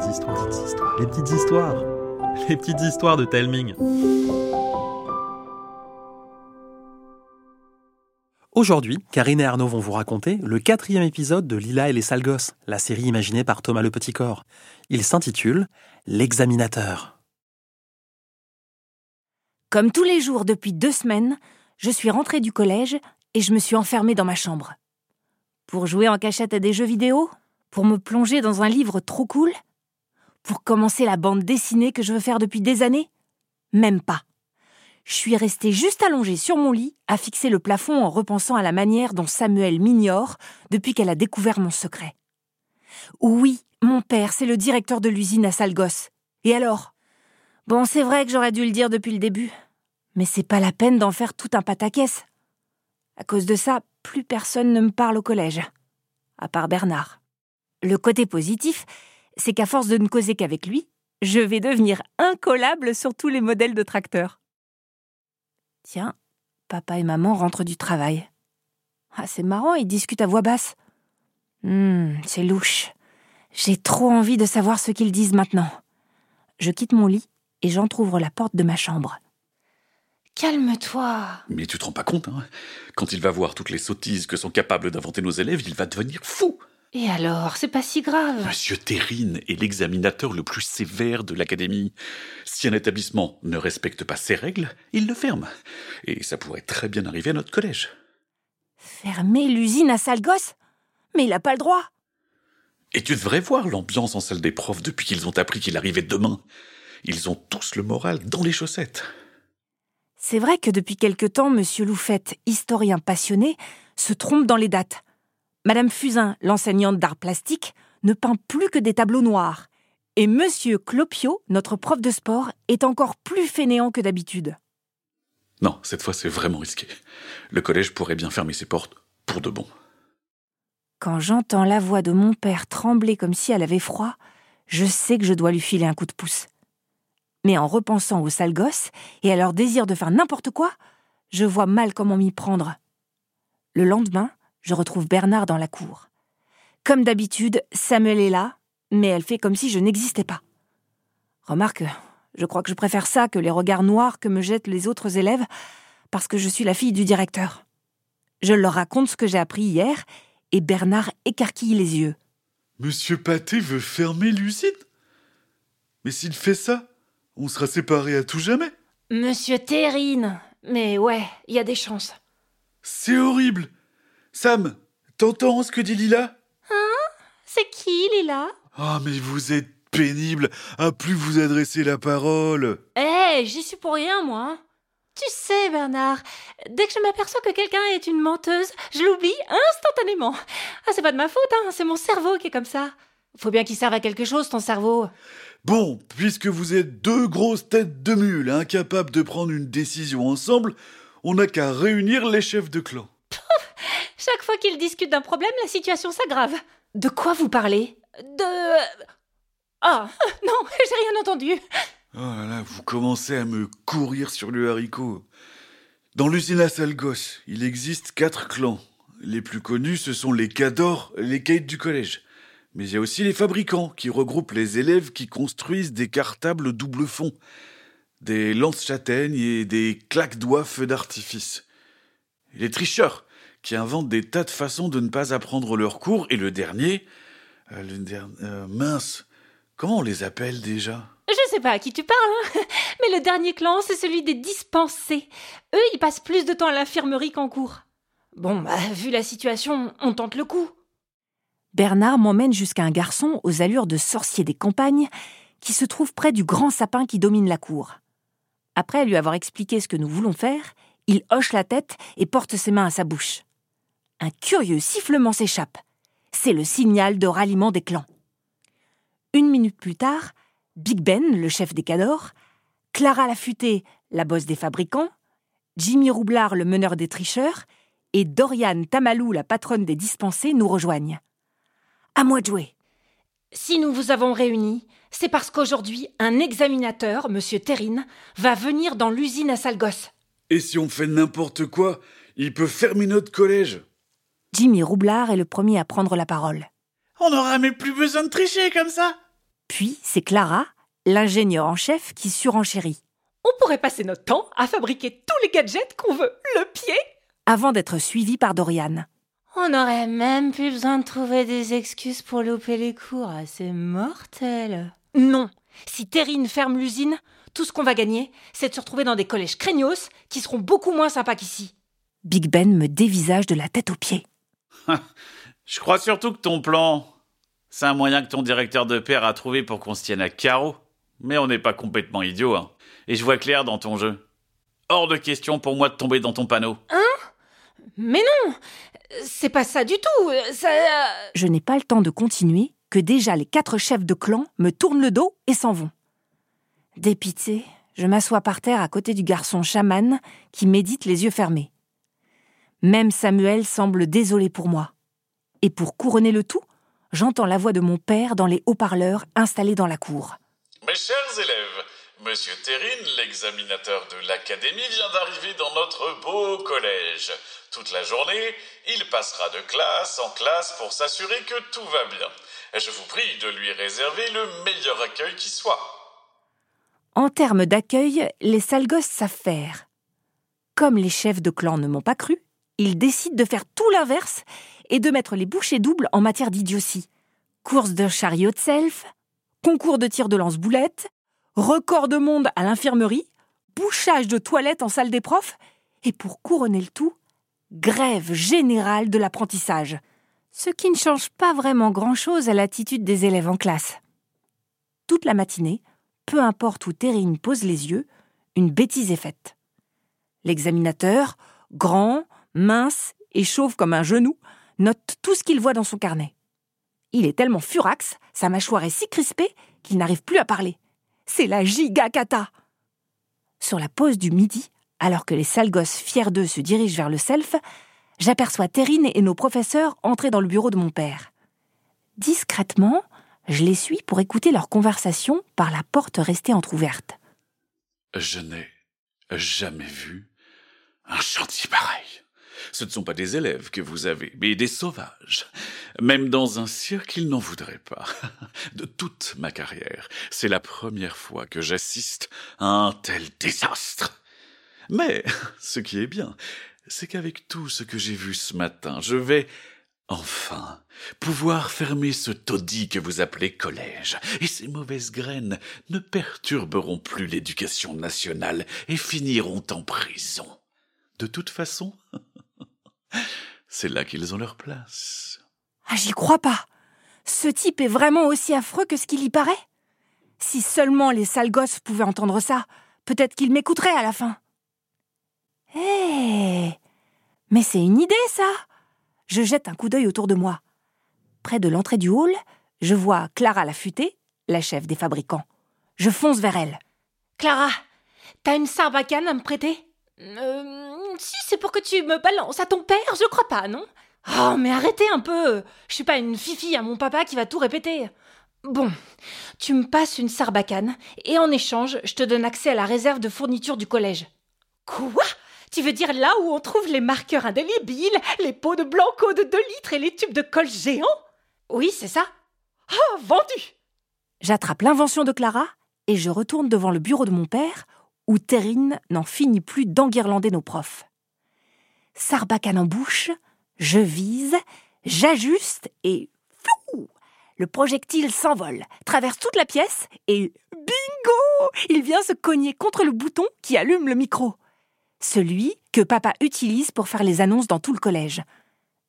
petites histoires, petites histoires, les petites histoires, les petites histoires de Telming. Aujourd'hui, Karine et Arnaud vont vous raconter le quatrième épisode de Lila et les sales gosses, la série imaginée par Thomas le Petit Corps. Il s'intitule L'examinateur. Comme tous les jours depuis deux semaines, je suis rentrée du collège et je me suis enfermée dans ma chambre. Pour jouer en cachette à des jeux vidéo Pour me plonger dans un livre trop cool Pour commencer la bande dessinée que je veux faire depuis des années? Même pas. Je suis restée juste allongée sur mon lit à fixer le plafond en repensant à la manière dont Samuel m'ignore depuis qu'elle a découvert mon secret. Oui, mon père, c'est le directeur de l'usine à Salgos. Et alors? Bon, c'est vrai que j'aurais dû le dire depuis le début. Mais c'est pas la peine d'en faire tout un pataquès. À cause de ça, plus personne ne me parle au collège. À part Bernard. Le côté positif, c'est qu'à force de ne causer qu'avec lui, je vais devenir incollable sur tous les modèles de tracteurs. Tiens, papa et maman rentrent du travail. Ah, c'est marrant, ils discutent à voix basse. Hum, c'est louche. J'ai trop envie de savoir ce qu'ils disent maintenant. Je quitte mon lit et j'entr'ouvre la porte de ma chambre. Calme-toi. Mais tu te rends pas compte, hein Quand il va voir toutes les sottises que sont capables d'inventer nos élèves, il va devenir fou. Et alors, c'est pas si grave. Monsieur Terrine est l'examinateur le plus sévère de l'académie. Si un établissement ne respecte pas ses règles, il le ferme. Et ça pourrait très bien arriver à notre collège. Fermer l'usine à sale gosse? Mais il a pas le droit. Et tu devrais voir l'ambiance en salle des profs depuis qu'ils ont appris qu'il arrivait demain. Ils ont tous le moral dans les chaussettes. C'est vrai que depuis quelque temps, Monsieur Loufette, historien passionné, se trompe dans les dates. Madame Fusain, l'enseignante d'art plastique, ne peint plus que des tableaux noirs. Et Monsieur Clopio, notre prof de sport, est encore plus fainéant que d'habitude. Non, cette fois c'est vraiment risqué. Le collège pourrait bien fermer ses portes pour de bon. Quand j'entends la voix de mon père trembler comme si elle avait froid, je sais que je dois lui filer un coup de pouce. Mais en repensant aux sales gosses et à leur désir de faire n'importe quoi, je vois mal comment m'y prendre. Le lendemain, je retrouve Bernard dans la cour. Comme d'habitude, Samuel est là, mais elle fait comme si je n'existais pas. Remarque, je crois que je préfère ça que les regards noirs que me jettent les autres élèves, parce que je suis la fille du directeur. Je leur raconte ce que j'ai appris hier, et Bernard écarquille les yeux. Monsieur Pâté veut fermer l'usine? Mais s'il fait ça, on sera séparés à tout jamais. Monsieur Terrine Mais ouais, il y a des chances. C'est horrible. Sam, t'entends ce que dit Lila? Hein? C'est qui, Lila? Ah, mais vous êtes pénible à plus vous adresser la parole. Eh, j'y suis pour rien, moi. Tu sais, Bernard, dès que je m'aperçois que quelqu'un est une menteuse, je l'oublie instantanément. Ah, c'est pas de ma faute, hein, c'est mon cerveau qui est comme ça. Faut bien qu'il serve à quelque chose, ton cerveau. Bon, puisque vous êtes deux grosses têtes de mule incapables de prendre une décision ensemble, on n'a qu'à réunir les chefs de clan. Chaque fois qu'ils discutent d'un problème, la situation s'aggrave. De quoi vous parlez? De... Ah, non, j'ai rien entendu. Oh là là, vous commencez à me courir sur le haricot. Dans l'usine à Salgos, il existe quatre clans. Les plus connus, ce sont les Cadors, les Kates du collège. Mais il y a aussi les fabricants, qui regroupent les élèves qui construisent des cartables double fond, des lances-châtaignes et des claques-doigts feux d'artifice. Et les tricheurs, qui inventent des tas de façons de ne pas apprendre leur cours. Et le dernier, euh, le dernier, euh, mince, comment on les appelle déjà? Je sais pas à qui tu parles, hein. mais le dernier clan, c'est celui des dispensés. Eux, ils passent plus de temps à l'infirmerie qu'en cours. Bon, bah, vu la situation, on tente le coup. Bernard m'emmène jusqu'à un garçon aux allures de sorcier des campagnes qui se trouve près du grand sapin qui domine la cour. Après lui avoir expliqué ce que nous voulons faire, il hoche la tête et porte ses mains à sa bouche. Un curieux sifflement s'échappe. C'est le signal de ralliement des clans. Une minute plus tard, Big Ben, le chef des cadors, Clara Lafutée, la bosse des fabricants, Jimmy Roublard, le meneur des tricheurs, et Dorian Tamalou, la patronne des dispensés, nous rejoignent. À moi de jouer. Si nous vous avons réunis, c'est parce qu'aujourd'hui, un examinateur, M. Terrine, va venir dans l'usine à Salgos. Et si on fait n'importe quoi, il peut fermer notre collège. Jimmy Roublard est le premier à prendre la parole. On n'aura même plus besoin de tricher comme ça. Puis c'est Clara, l'ingénieur en chef, qui surenchérit. On pourrait passer notre temps à fabriquer tous les gadgets qu'on veut. Le pied Avant d'être suivie par Dorian. On aurait même plus besoin de trouver des excuses pour louper les cours. C'est mortel. Non. Si Terrine ferme l'usine, tout ce qu'on va gagner, c'est de se retrouver dans des collèges craignos qui seront beaucoup moins sympas qu'ici. Big Ben me dévisage de la tête aux pieds. Je crois surtout que ton plan, c'est un moyen que ton directeur de père a trouvé pour qu'on se tienne à carreau. Mais on n'est pas complètement idiot, hein. Et je vois clair dans ton jeu. Hors de question pour moi de tomber dans ton panneau. Hein? Mais non C'est pas ça du tout Ça. Je n'ai pas le temps de continuer que déjà les quatre chefs de clan me tournent le dos et s'en vont. Dépité, je m'assois par terre à côté du garçon chaman qui médite les yeux fermés. Même Samuel semble désolé pour moi. Et pour couronner le tout, j'entends la voix de mon père dans les haut-parleurs installés dans la cour. Mes chers élèves, Monsieur Terrine, l'examinateur de l'académie, vient d'arriver dans notre beau collège. Toute la journée, il passera de classe en classe pour s'assurer que tout va bien. Je vous prie de lui réserver le meilleur accueil qui soit. En termes d'accueil, les sales gosses savent faire. Comme les chefs de clan ne m'ont pas cru, ils décident de faire tout l'inverse et de mettre les bouchées doubles en matière d'idiotie. Course de chariot de self, concours de tir de lance-boulette, record de monde à l'infirmerie, bouchage de toilettes en salle des profs, et pour couronner le tout, grève générale de l'apprentissage. Ce qui ne change pas vraiment grand-chose à l'attitude des élèves en classe. Toute la matinée, peu importe où Terrine pose les yeux, une bêtise est faite. L'examinateur, grand, mince et chauve comme un genou, note tout ce qu'il voit dans son carnet. Il est tellement furax, sa mâchoire est si crispée qu'il n'arrive plus à parler. C'est la gigacata. Sur la pause du midi, alors que les sales gosses fiers d'eux se dirigent vers le self, j'aperçois Terrine et nos professeurs entrer dans le bureau de mon père. Discrètement, je les suis pour écouter leur conversation par la porte restée entr'ouverte. Je n'ai jamais vu un chantier pareil. Ce ne sont pas des élèves que vous avez, mais des sauvages. Même dans un cirque, ils n'en voudraient pas. De toute ma carrière, c'est la première fois que j'assiste à un tel désastre. Mais ce qui est bien, c'est qu'avec tout ce que j'ai vu ce matin, je vais enfin pouvoir fermer ce taudis que vous appelez collège, et ces mauvaises graines ne perturberont plus l'éducation nationale et finiront en prison. De toute façon, c'est là qu'ils ont leur place. Ah, j'y crois pas. Ce type est vraiment aussi affreux que ce qu'il y paraît. Si seulement les sales gosses pouvaient entendre ça, peut-être qu'ils m'écouteraient à la fin. Hé Mais c'est une idée, ça Je jette un coup d'œil autour de moi. Près de l'entrée du hall, je vois Clara Lafutée, la chef des fabricants. Je fonce vers elle. Clara, t'as une sarbacane à me prêter? Euh. Si, c'est pour que tu me balances à ton père, je crois pas, non? Oh, mais arrêtez un peu Je suis pas une fifi à mon papa qui va tout répéter. Bon, tu me passes une sarbacane, et en échange, je te donne accès à la réserve de fourniture du collège. Quoi? Tu veux dire là où on trouve les marqueurs indélébiles, les pots de blanco de 2 litres et les tubes de colle géants Oui, c'est ça. Oh, vendu J'attrape l'invention de Clara et je retourne devant le bureau de mon père, où Terrine n'en finit plus d'enguirlander nos profs. Sarbacane en bouche, je vise, j'ajuste et flou Le projectile s'envole, traverse toute la pièce et bingo Il vient se cogner contre le bouton qui allume le micro. Celui que papa utilise pour faire les annonces dans tout le collège.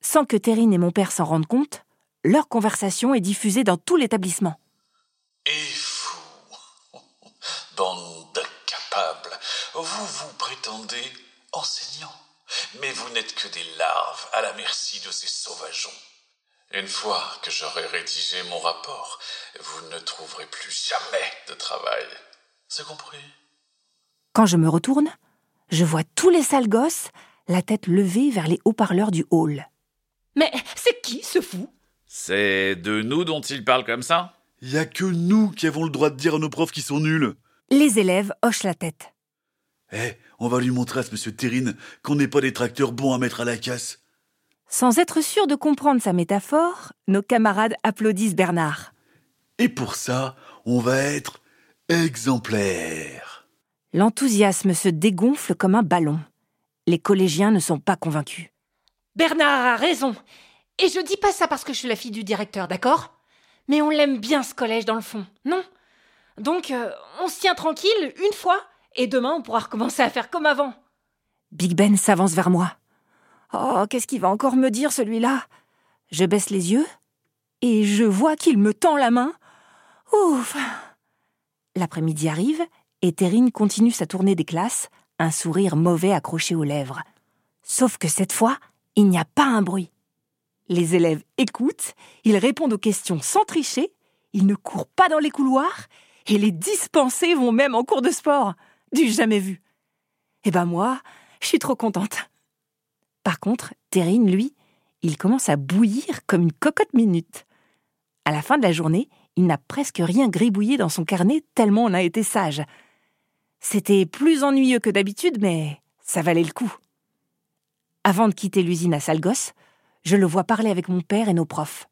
Sans que Terrine et mon père s'en rendent compte, leur conversation est diffusée dans tout l'établissement fou Bande d'incapables, vous vous prétendez enseignant, mais vous n'êtes que des larves à la merci de ces sauvageons. Une fois que j'aurai rédigé mon rapport, vous ne trouverez plus jamais de travail. C'est compris Quand je me retourne, je vois tous les sales gosses, la tête levée vers les haut-parleurs du hall. Mais c'est qui ce fou? C'est de nous dont il parle comme ça? Y a que nous qui avons le droit de dire à nos profs qui sont nuls. Les élèves hochent la tête. Eh, on va lui montrer à ce monsieur Terrine qu'on n'est pas des tracteurs bons à mettre à la casse. Sans être sûr de comprendre sa métaphore, nos camarades applaudissent Bernard. Et pour ça, On va être exemplaires. L'enthousiasme se dégonfle comme un ballon. Les collégiens ne sont pas convaincus. Bernard a raison. Et je dis pas ça parce que je suis la fille du directeur, d'accord? Mais on l'aime bien ce collège dans le fond, non? Donc, euh, on se tient tranquille une fois, et demain on pourra recommencer à faire comme avant. Big Ben s'avance vers moi. Oh, qu'est-ce qu'il va encore me dire celui-là? Je baisse les yeux et je vois qu'il me tend la main. Ouf L'après-midi arrive et Terrine continue sa tournée des classes, un sourire mauvais accroché aux lèvres. Sauf que cette fois, il n'y a pas un bruit. Les élèves écoutent, ils répondent aux questions sans tricher, ils ne courent pas dans les couloirs, et les dispensés vont même en cours de sport. Du jamais vu. Eh ben moi, je suis trop contente. Par contre, Terrine, lui, il commence à bouillir comme une cocotte minute. À la fin de la journée, il n'a presque rien gribouillé dans son carnet tellement on a été sage. C'était plus ennuyeux que d'habitude, mais ça valait le coup. Avant de quitter l'usine à Salgos, je le vois parler avec mon père et nos profs.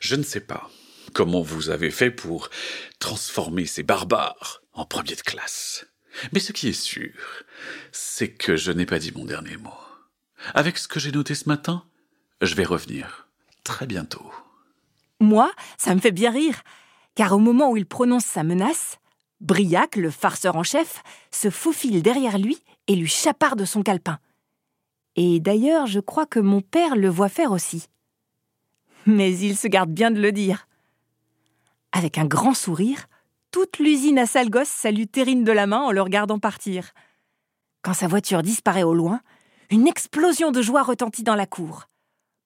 Je ne sais pas comment vous avez fait pour transformer ces barbares en premier de classe. Mais ce qui est sûr, c'est que je n'ai pas dit mon dernier mot. Avec ce que j'ai noté ce matin, je vais revenir très bientôt. Moi, ça me fait bien rire, car au moment où il prononce sa menace, Briac, le farceur en chef, se faufile derrière lui et lui chaparde son calepin. Et d'ailleurs, je crois que mon père le voit faire aussi. Mais il se garde bien de le dire. Avec un grand sourire, toute l'usine à Salgos salue Terrine de la main en le regardant partir. Quand sa voiture disparaît au loin, une explosion de joie retentit dans la cour.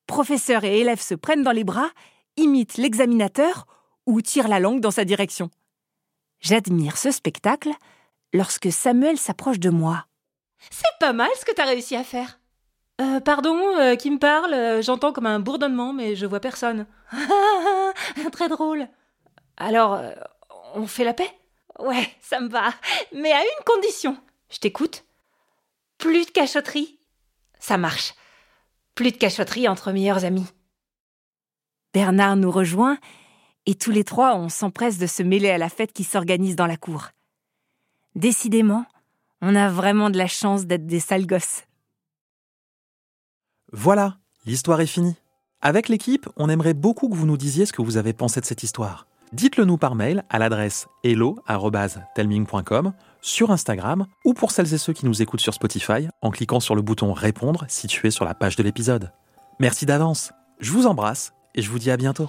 Professeurs et élèves se prennent dans les bras, imitent l'examinateur ou tirent la langue dans sa direction. J'admire ce spectacle lorsque Samuel s'approche de moi. C'est pas mal ce que t'as réussi à faire. Euh, pardon, euh, qui me parle euh, J'entends comme un bourdonnement, mais je vois personne. Très drôle. Alors, on fait la paix? Ouais, ça me va. Mais à une condition. Je t'écoute. Plus de cachotterie. Ça marche. Plus de cachotterie entre meilleurs amis. Bernard nous rejoint et tous les trois, on s'empresse de se mêler à la fête qui s'organise dans la cour. Décidément, on a vraiment de la chance d'être des sales gosses. Voilà, l'histoire est finie. Avec l'équipe, on aimerait beaucoup que vous nous disiez ce que vous avez pensé de cette histoire. Dites-le nous par mail à l'adresse hello@telming.com, sur Instagram ou pour celles et ceux qui nous écoutent sur Spotify en cliquant sur le bouton répondre situé sur la page de l'épisode. Merci d'avance. Je vous embrasse et je vous dis à bientôt.